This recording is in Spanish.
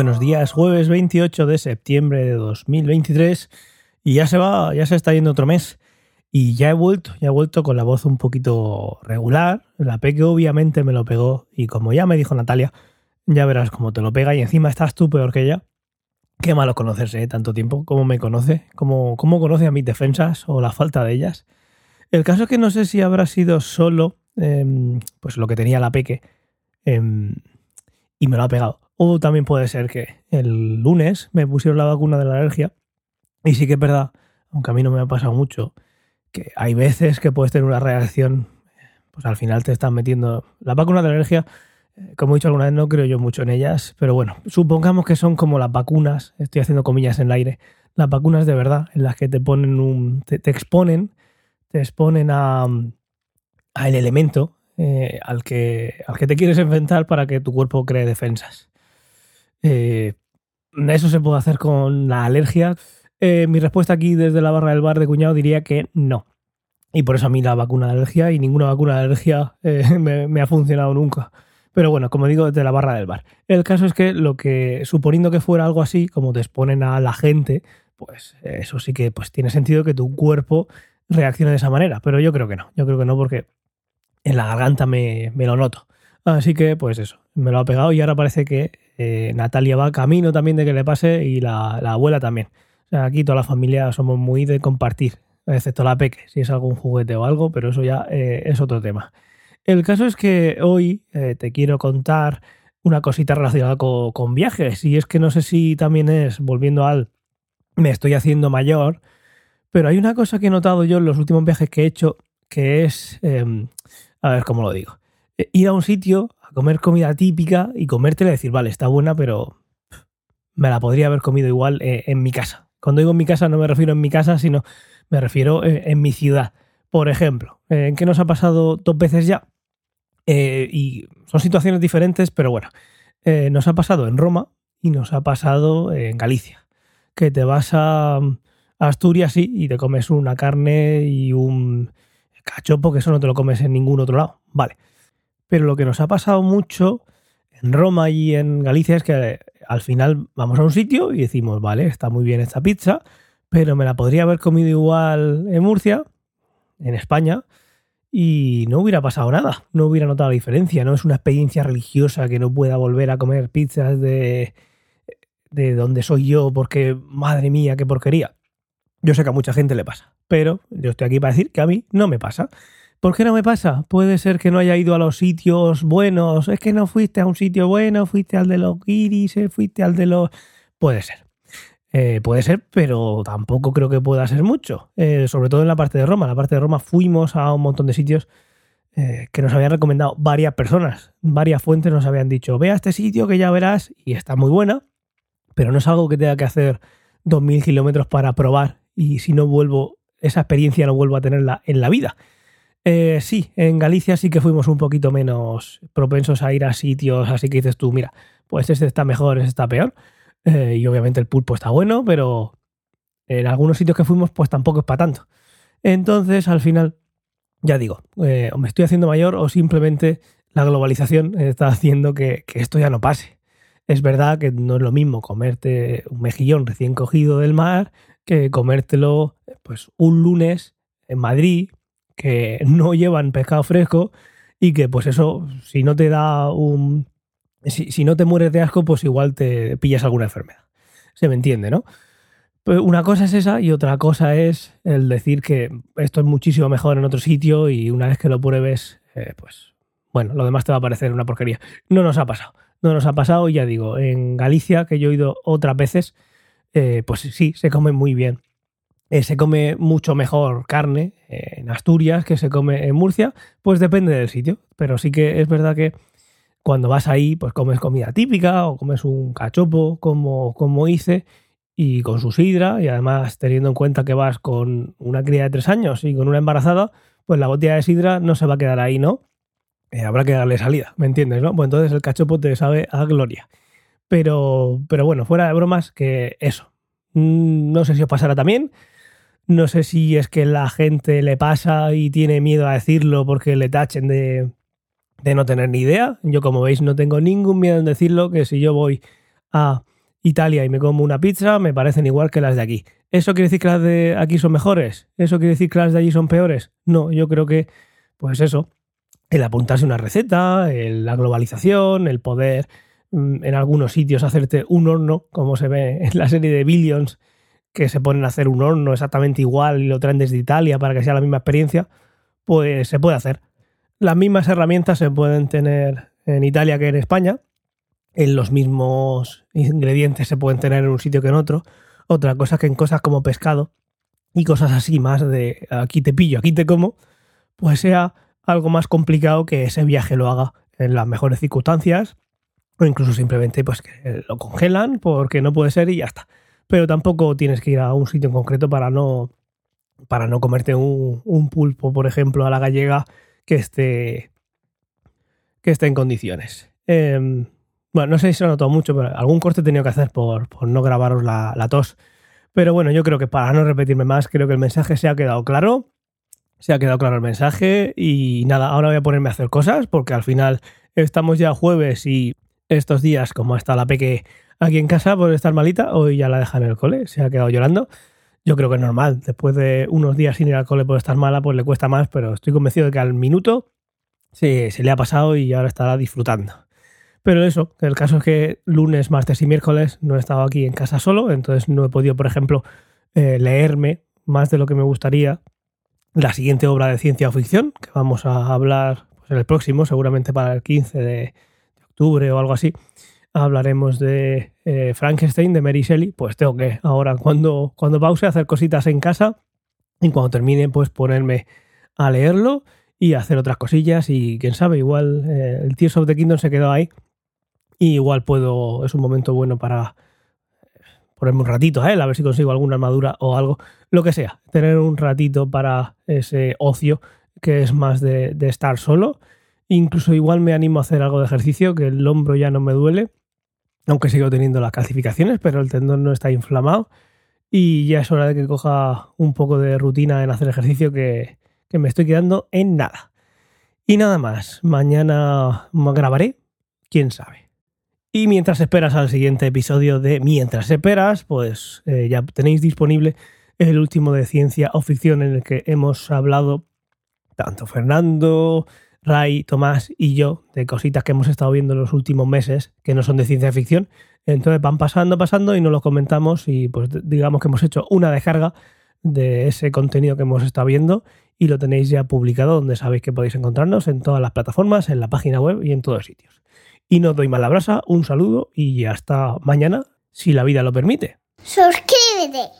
buenos días, jueves 28 de septiembre de 2023 y ya se va, ya se está yendo otro mes y ya he vuelto, ya he vuelto con la voz un poquito regular, la peque obviamente me lo pegó y como ya me dijo Natalia, ya verás cómo te lo pega y encima estás tú peor que ella. Qué malo conocerse ¿eh? tanto tiempo, cómo me conoce, cómo, cómo conoce a mis defensas o la falta de ellas. El caso es que no sé si habrá sido solo em, pues lo que tenía la peque em, y me lo ha pegado o también puede ser que el lunes me pusieron la vacuna de la alergia. Y sí que es verdad, aunque a mí no me ha pasado mucho, que hay veces que puedes tener una reacción, pues al final te están metiendo. La vacuna de la alergia, eh, como he dicho alguna vez, no creo yo mucho en ellas, pero bueno, supongamos que son como las vacunas, estoy haciendo comillas en el aire, las vacunas de verdad, en las que te ponen un. te, exponen, te exponen a, el elemento eh, al, que, al que te quieres enfrentar para que tu cuerpo cree defensas. Eh, eso se puede hacer con la alergia. Eh, mi respuesta aquí desde la barra del bar de cuñado diría que no. Y por eso a mí la vacuna de alergia y ninguna vacuna de alergia eh, me, ha funcionado nunca. Pero bueno, como digo, desde la barra del bar. El caso es que lo que, suponiendo que fuera algo así, como te exponen a la gente, pues eso sí que pues, tiene sentido que tu cuerpo reaccione de esa manera. Pero yo creo que no. Yo creo que no porque en la garganta me, me lo noto. Así que, pues eso, me lo ha pegado y ahora parece que eh, Natalia va camino también de que le pase y la, abuela también. O sea, aquí toda la familia somos muy de compartir, excepto la peque, si es algún juguete o algo, pero eso ya eh, es otro tema. El caso es que hoy eh, te quiero contar una cosita relacionada con, con, viajes y es que no sé si también es, volviendo al, me estoy haciendo mayor, pero hay una cosa que he notado yo en los últimos viajes que he hecho que es, em, a ver cómo lo digo, ir a un sitio comer comida típica y comértela y decir, vale, está buena, pero me la podría haber comido igual eh, en mi casa. Cuando digo en mi casa no me refiero en mi casa, sino me refiero eh, en mi ciudad. Por ejemplo, eh, ¿en qué nos ha pasado dos veces ya? y son situaciones diferentes, pero bueno, nos ha pasado en Roma y nos ha pasado en Galicia. Que te vas a, Asturias y te comes una carne y un cachopo, que eso no te lo comes en ningún otro lado. Vale. Pero lo que nos ha pasado mucho en Roma y en Galicia es que eh, al final vamos a un sitio y decimos, vale, está muy bien esta pizza, pero me la podría haber comido igual en Murcia, en España, y no hubiera pasado nada, no hubiera notado la diferencia, no es una experiencia religiosa que no pueda volver a comer pizzas de, de donde soy yo porque, madre mía, qué porquería. Yo sé que a mucha gente le pasa, pero yo estoy aquí para decir que a mí no me pasa. ¿Por qué no me pasa? Puede ser que no haya ido a los sitios buenos. Es que no fuiste a un sitio bueno, fuiste al de los guiris, eh, fuiste al de los... Puede ser. Eh, puede ser, pero tampoco creo que pueda ser mucho. Eh, sobre todo en la parte de Roma. En la parte de Roma fuimos a un montón de sitios que nos habían recomendado varias personas. Varias fuentes nos habían dicho, ve a este sitio que ya verás y está muy buena, pero no es algo que tenga que hacer 2.000 kilómetros para probar y si no vuelvo, esa experiencia no vuelvo a tenerla en la vida. Eh, sí, en Galicia sí que fuimos un poquito menos propensos a ir a sitios así que dices tú, mira, pues este está mejor, este está peor. Eh, y obviamente el pulpo está bueno, pero en algunos sitios que fuimos pues tampoco es para tanto. Entonces al final, ya digo, eh, o me estoy haciendo mayor o simplemente la globalización está haciendo que, que esto ya no pase. Es verdad que no es lo mismo comerte un mejillón recién cogido del mar que comértelo pues un lunes en Madrid que no llevan pescado fresco y que pues eso, si no te da un... Si, no te mueres de asco, pues igual te pillas alguna enfermedad. Se me entiende, ¿no? Pues una cosa es esa y otra cosa es el decir que esto es muchísimo mejor en otro sitio y una vez que lo pruebes, eh, pues bueno, lo demás te va a parecer una porquería. No nos ha pasado. No nos ha pasado, ya digo, en Galicia, que yo he ido otras veces, eh, pues sí, se come muy bien. Eh, se come mucho mejor carne en Asturias que se come en Murcia, pues depende del sitio. Pero sí que es verdad que cuando vas ahí, pues comes comida típica o comes un cachopo como, como hice y con su sidra y además teniendo en cuenta que vas con una cría de tres años y con una embarazada, pues la botella de sidra no se va a quedar ahí, ¿no? Eh, habrá que darle salida, ¿me entiendes? ¿no? Pues entonces el cachopo te sabe a gloria. Pero, pero bueno, fuera de bromas, que eso. Mm, no sé si os pasará también, no sé si es que la gente le pasa y tiene miedo a decirlo porque le tachen de, no tener ni idea. Yo, como veis, no tengo ningún miedo en decirlo, que si yo voy a Italia y me como una pizza, me parecen igual que las de aquí. ¿Eso quiere decir que las de aquí son mejores? ¿Eso quiere decir que las de allí son peores? No, yo creo que, pues eso, el apuntarse una receta, la globalización, el poder mm, en algunos sitios hacerte un horno, como se ve en la serie de Billions, que se ponen a hacer un horno exactamente igual y lo traen desde Italia para que sea la misma experiencia, pues se puede hacer. Las mismas herramientas se pueden tener en Italia que en España, en los mismos ingredientes se pueden tener en un sitio que en otro. Otra cosa que en cosas como pescado y cosas así más de aquí te pillo, aquí te como, pues sea algo más complicado que ese viaje lo haga en las mejores circunstancias o incluso simplemente pues que lo congelan porque no puede ser y ya está. Pero tampoco tienes que ir a un sitio en concreto para no para no comerte un, pulpo, por ejemplo, a la gallega que esté que esté en condiciones. Em, bueno, no sé si se ha notado mucho, pero algún corte he tenido que hacer por, no grabaros la, tos. Pero bueno, yo creo que para no repetirme más, creo que el mensaje se ha quedado claro. Se ha quedado claro el mensaje. Y nada, ahora voy a ponerme a hacer cosas porque al final estamos ya jueves y estos días, como está la peque aquí en casa por estar malita, hoy ya la dejan en el cole, se ha quedado llorando. Yo creo que es normal. Después de unos días sin ir al cole por estar mala, pues le cuesta más, pero estoy convencido de que al minuto se, se le ha pasado y ahora estará disfrutando. Pero eso, el caso es que lunes, martes y miércoles no he estado aquí en casa solo, entonces no he podido, por ejemplo, eh, leerme más de lo que me gustaría la siguiente obra de ciencia o ficción, que vamos a hablar pues, en el próximo, seguramente para el 15 de, octubre o algo así. Hablaremos de eh, Frankenstein, de Mary Shelley. Pues tengo que ahora, cuando, cuando pause, hacer cositas en casa y cuando termine, pues ponerme a leerlo y hacer otras cosillas. Y quién sabe, igual eh, el Tears of the Kingdom se quedó ahí y igual puedo, es un momento bueno para ponerme un ratito a él, a ver si consigo alguna armadura o algo, lo que sea, tener un ratito para ese ocio que es más de, estar solo. Incluso igual me animo a hacer algo de ejercicio, que el hombro ya no me duele, aunque sigo teniendo las calcificaciones, pero el tendón no está inflamado. Y ya es hora de que coja un poco de rutina en hacer ejercicio que, que me estoy quedando en nada. Y nada más, mañana grabaré, quién sabe. Y mientras esperas al siguiente episodio de Mientras esperas, pues eh, ya tenéis disponible el último de ciencia o ficción en el que hemos hablado tanto Fernando, Ray, Tomás y yo de cositas que hemos estado viendo en los últimos meses que no son de ciencia ficción. Entonces van pasando, pasando y no lo comentamos y pues digamos que hemos hecho una descarga de ese contenido que hemos estado viendo y lo tenéis ya publicado donde sabéis que podéis encontrarnos en todas las plataformas, en la página web y en todos sitios. Y no doy mala brasa, un saludo y hasta mañana, si la vida lo permite. Suscríbete.